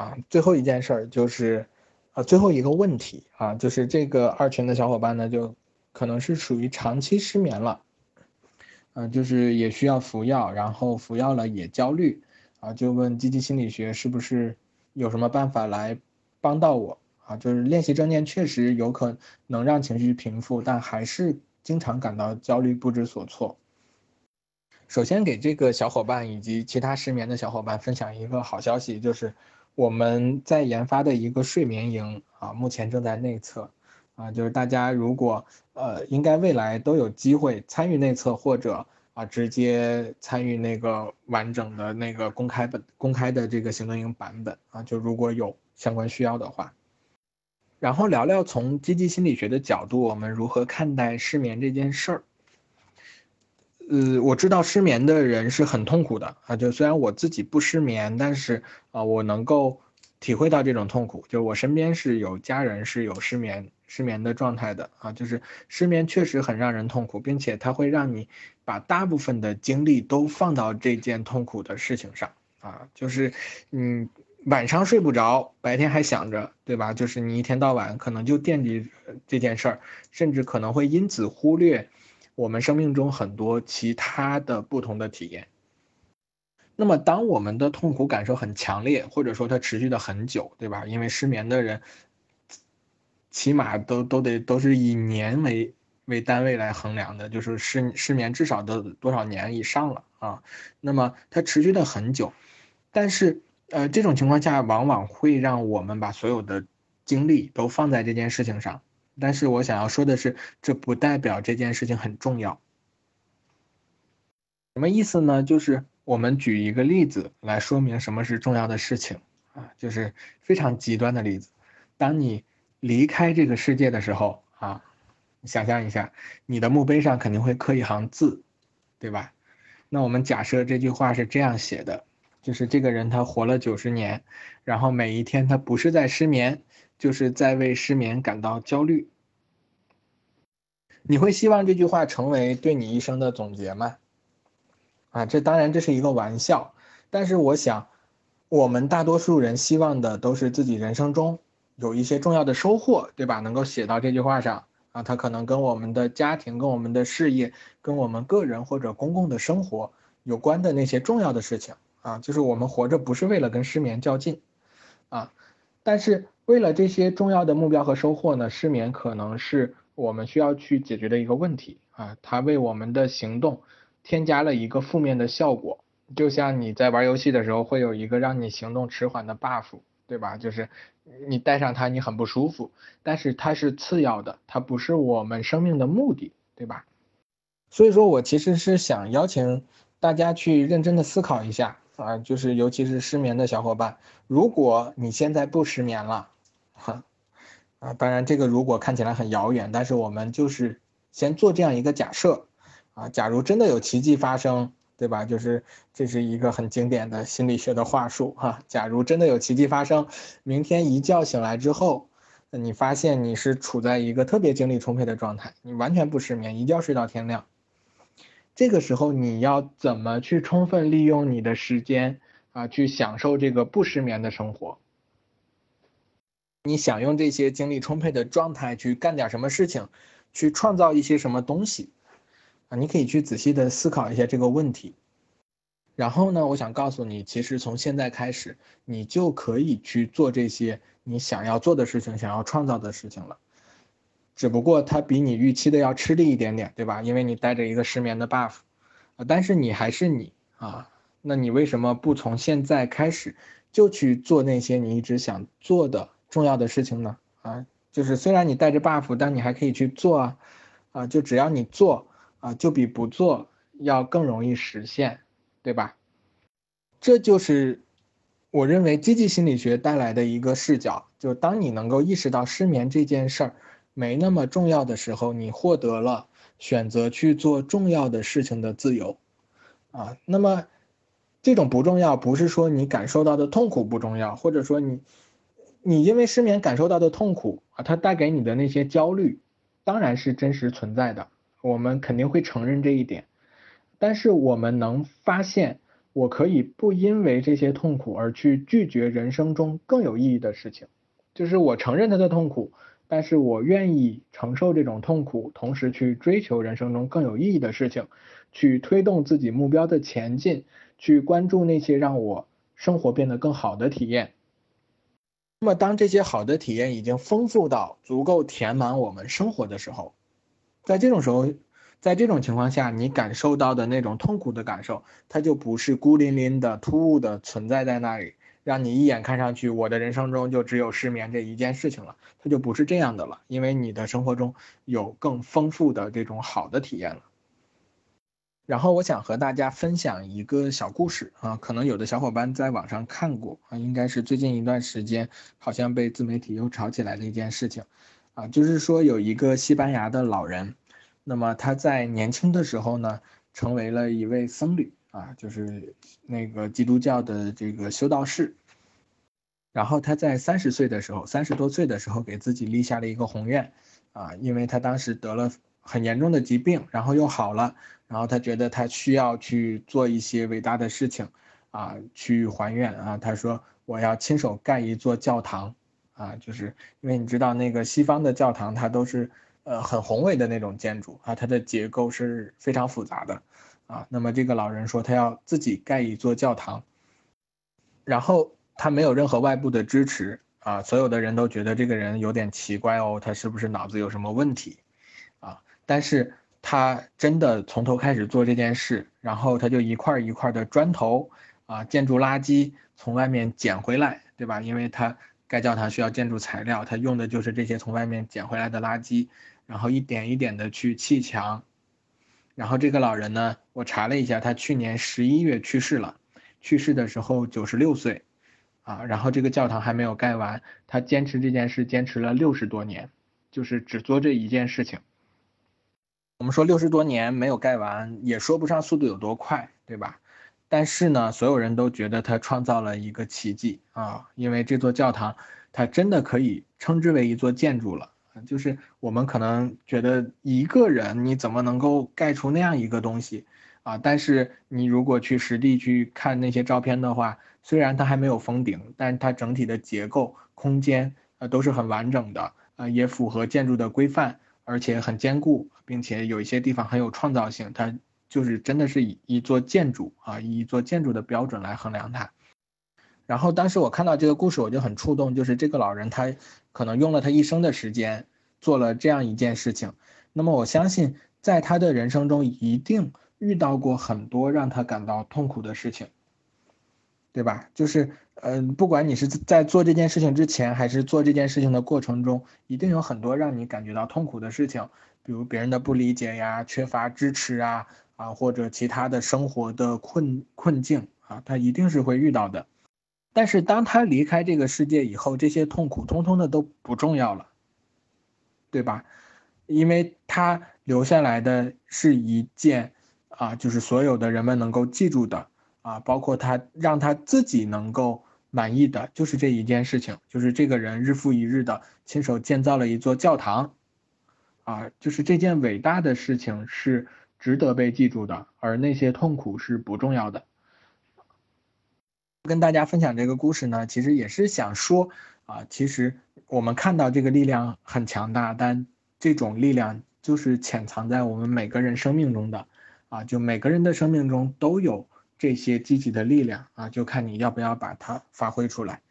啊，最后一件事儿就是，啊，最后一个问题啊，就是这个二群的小伙伴呢，就可能是属于长期失眠了，嗯，就是也需要服药，然后服药了也焦虑，啊，就问积极心理学是不是有什么办法来帮到我啊？就是练习正念确实有可能让情绪平复，但还是经常感到焦虑不知所措。首先给这个小伙伴以及其他失眠的小伙伴分享一个好消息，就是我们在研发的一个睡眠营啊，目前正在内测，啊，就是大家如果呃，应该未来都有机会参与内测或者啊，直接参与那个完整的那个公开本公开的这个行动营版本啊，就如果有相关需要的话，然后聊聊从积极心理学的角度，我们如何看待失眠这件事儿。呃，我知道失眠的人是很痛苦的啊，就虽然我自己不失眠，但是啊，我能够体会到这种痛苦。就我身边是有家人是有失眠失眠的状态的啊，就是失眠确实很让人痛苦，并且它会让你把大部分的精力都放到这件痛苦的事情上啊，就是嗯，晚上睡不着，白天还想着，对吧？就是你一天到晚可能就惦记这件事儿，甚至可能会因此忽略。我们生命中很多其他的不同的体验。那么，当我们的痛苦感受很强烈，或者说它持续的很久，对吧？因为失眠的人，起码都都得都是以年为为单位来衡量的，就是失失眠至少都多少年以上了啊。那么它持续的很久，但是呃，这种情况下往往会让我们把所有的精力都放在这件事情上。但是我想要说的是，这不代表这件事情很重要。什么意思呢？就是我们举一个例子来说明什么是重要的事情啊，就是非常极端的例子。当你离开这个世界的时候啊，想象一下，你的墓碑上肯定会刻一行字，对吧？那我们假设这句话是这样写的，就是这个人他活了九十年，然后每一天他不是在失眠。就是在为失眠感到焦虑。你会希望这句话成为对你一生的总结吗？啊，这当然这是一个玩笑，但是我想，我们大多数人希望的都是自己人生中有一些重要的收获，对吧？能够写到这句话上啊，它可能跟我们的家庭、跟我们的事业、跟我们个人或者公共的生活有关的那些重要的事情啊，就是我们活着不是为了跟失眠较劲啊，但是。为了这些重要的目标和收获呢，失眠可能是我们需要去解决的一个问题啊，它为我们的行动添加了一个负面的效果，就像你在玩游戏的时候会有一个让你行动迟缓的 buff，对吧？就是你带上它你很不舒服，但是它是次要的，它不是我们生命的目的，对吧？所以说我其实是想邀请大家去认真的思考一下啊，就是尤其是失眠的小伙伴，如果你现在不失眠了。哈，啊，当然这个如果看起来很遥远，但是我们就是先做这样一个假设，啊，假如真的有奇迹发生，对吧？就是这是一个很经典的心理学的话术哈。假如真的有奇迹发生，明天一觉醒来之后，你发现你是处在一个特别精力充沛的状态，你完全不失眠，一觉睡到天亮。这个时候你要怎么去充分利用你的时间啊，去享受这个不失眠的生活？你想用这些精力充沛的状态去干点什么事情，去创造一些什么东西啊？你可以去仔细的思考一下这个问题。然后呢，我想告诉你，其实从现在开始，你就可以去做这些你想要做的事情、想要创造的事情了。只不过它比你预期的要吃力一点点，对吧？因为你带着一个失眠的 buff 啊，但是你还是你啊。那你为什么不从现在开始就去做那些你一直想做的？重要的事情呢？啊，就是虽然你带着 buff，但你还可以去做啊，啊，就只要你做啊，就比不做要更容易实现，对吧？这就是我认为积极心理学带来的一个视角，就当你能够意识到失眠这件事儿没那么重要的时候，你获得了选择去做重要的事情的自由，啊，那么这种不重要，不是说你感受到的痛苦不重要，或者说你。你因为失眠感受到的痛苦啊，它带给你的那些焦虑，当然是真实存在的，我们肯定会承认这一点。但是我们能发现，我可以不因为这些痛苦而去拒绝人生中更有意义的事情，就是我承认他的痛苦，但是我愿意承受这种痛苦，同时去追求人生中更有意义的事情，去推动自己目标的前进，去关注那些让我生活变得更好的体验。那么，当这些好的体验已经丰富到足够填满我们生活的时候，在这种时候。在这种情况下，你感受到的那种痛苦的感受，它就不是孤零零的、突兀的存在在那里，让你一眼看上去，我的人生中就只有失眠这一件事情了。它就不是这样的了，因为你的生活中有更丰富的这种好的体验了。然后我想和大家分享一个小故事啊，可能有的小伙伴在网上看过啊，应该是最近一段时间好像被自媒体又炒起来的一件事情啊，就是说有一个西班牙的老人。那么他在年轻的时候呢，成为了一位僧侣啊，就是那个基督教的这个修道士。然后他在三十岁的时候，三十多岁的时候，给自己立下了一个宏愿啊，因为他当时得了很严重的疾病，然后又好了，然后他觉得他需要去做一些伟大的事情啊，去还愿啊。他说我要亲手盖一座教堂啊，就是因为你知道那个西方的教堂，它都是。呃，很宏伟的那种建筑啊，它的结构是非常复杂的啊。那么这个老人说，他要自己盖一座教堂，然后他没有任何外部的支持啊。所有的人都觉得这个人有点奇怪哦，他是不是脑子有什么问题啊？但是他真的从头开始做这件事，然后他就一块一块的砖头啊，建筑垃圾从外面捡回来，对吧？因为他盖教堂需要建筑材料，他用的就是这些从外面捡回来的垃圾。然后一点一点的去砌墙，然后这个老人呢，我查了一下，他去年十一月去世了，去世的时候九十六岁，啊，然后这个教堂还没有盖完，他坚持这件事坚持了六十多年，就是只做这一件事情。我们说六十多年没有盖完，也说不上速度有多快，对吧？但是呢，所有人都觉得他创造了一个奇迹啊，因为这座教堂，它真的可以称之为一座建筑了。就是我们可能觉得一个人你怎么能够盖出那样一个东西啊？但是你如果去实地去看那些照片的话，虽然它还没有封顶，但它整体的结构、空间呃都是很完整的，呃也符合建筑的规范，而且很坚固，并且有一些地方很有创造性。它就是真的是以一座建筑啊，以一座建筑的标准来衡量它。然后当时我看到这个故事，我就很触动，就是这个老人他可能用了他一生的时间做了这样一件事情。那么我相信，在他的人生中一定遇到过很多让他感到痛苦的事情，对吧？就是，嗯，不管你是在做这件事情之前，还是做这件事情的过程中，一定有很多让你感觉到痛苦的事情，比如别人的不理解呀、缺乏支持啊，啊，或者其他的生活的困困境啊，他一定是会遇到的。但是当他离开这个世界以后，这些痛苦通通的都不重要了，对吧？因为他留下来的是一件啊，就是所有的人们能够记住的啊，包括他让他自己能够满意的，就是这一件事情，就是这个人日复一日的亲手建造了一座教堂，啊，就是这件伟大的事情是值得被记住的，而那些痛苦是不重要的。跟大家分享这个故事呢，其实也是想说啊，其实我们看到这个力量很强大，但这种力量就是潜藏在我们每个人生命中的啊，就每个人的生命中都有这些积极的力量啊，就看你要不要把它发挥出来。